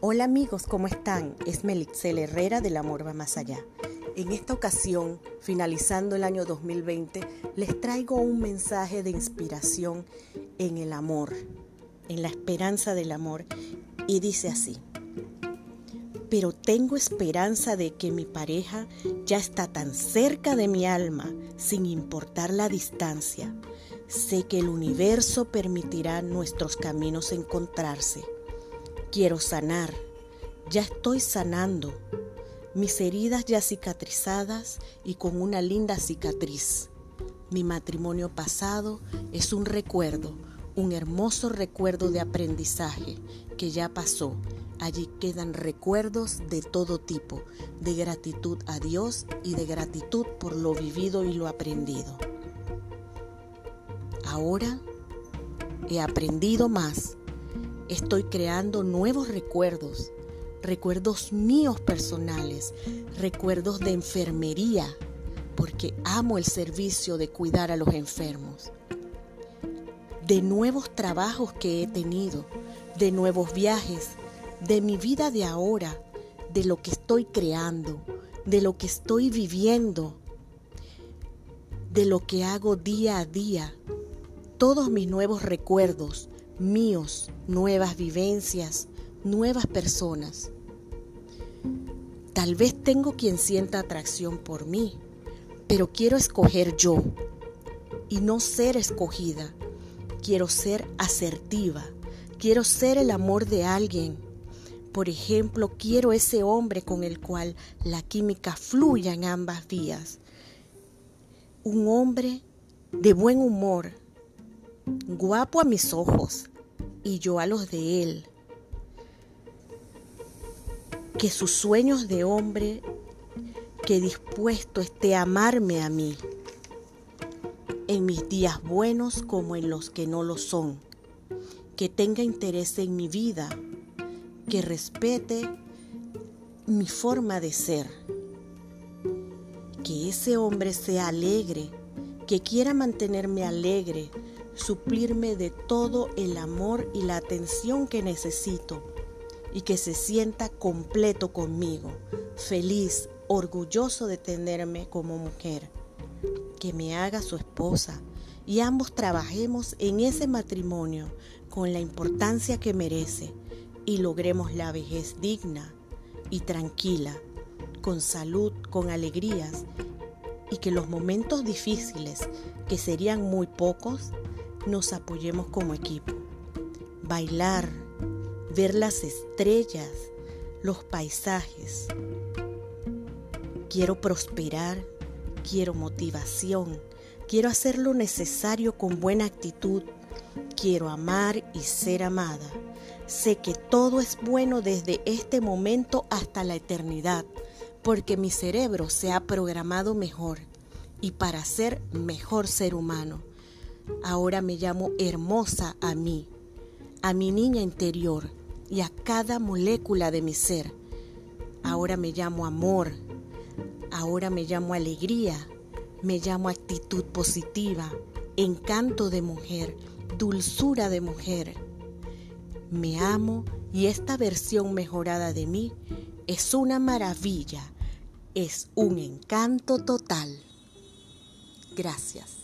Hola amigos, ¿cómo están? Es Melixel Herrera del Amor va más allá. En esta ocasión, finalizando el año 2020, les traigo un mensaje de inspiración en el amor, en la esperanza del amor, y dice así. Pero tengo esperanza de que mi pareja ya está tan cerca de mi alma, sin importar la distancia. Sé que el universo permitirá nuestros caminos encontrarse Quiero sanar. Ya estoy sanando. Mis heridas ya cicatrizadas y con una linda cicatriz. Mi matrimonio pasado es un recuerdo, un hermoso recuerdo de aprendizaje que ya pasó. Allí quedan recuerdos de todo tipo, de gratitud a Dios y de gratitud por lo vivido y lo aprendido. Ahora he aprendido más Estoy creando nuevos recuerdos, recuerdos míos personales, recuerdos de enfermería, porque amo el servicio de cuidar a los enfermos. De nuevos trabajos que he tenido, de nuevos viajes, de mi vida de ahora, de lo que estoy creando, de lo que estoy viviendo, de lo que hago día a día. Todos mis nuevos recuerdos, míos, nuevas vivencias, nuevas personas. Tal vez tengo quien sienta atracción por mí, pero quiero escoger yo y no ser escogida. Quiero ser asertiva, quiero ser el amor de alguien. Por ejemplo, quiero ese hombre con el cual la química fluya en ambas vías. Un hombre de buen humor, guapo a mis ojos y yo a los de él. Que sus sueños de hombre, que dispuesto esté a amarme a mí, en mis días buenos como en los que no lo son, que tenga interés en mi vida, que respete mi forma de ser, que ese hombre sea alegre, que quiera mantenerme alegre, suplirme de todo el amor y la atención que necesito y que se sienta completo conmigo, feliz, orgulloso de tenerme como mujer, que me haga su esposa y ambos trabajemos en ese matrimonio con la importancia que merece y logremos la vejez digna y tranquila, con salud, con alegrías y que los momentos difíciles, que serían muy pocos, nos apoyemos como equipo. Bailar, ver las estrellas, los paisajes. Quiero prosperar, quiero motivación, quiero hacer lo necesario con buena actitud, quiero amar y ser amada. Sé que todo es bueno desde este momento hasta la eternidad, porque mi cerebro se ha programado mejor y para ser mejor ser humano. Ahora me llamo hermosa a mí, a mi niña interior y a cada molécula de mi ser. Ahora me llamo amor, ahora me llamo alegría, me llamo actitud positiva, encanto de mujer, dulzura de mujer. Me amo y esta versión mejorada de mí es una maravilla, es un encanto total. Gracias.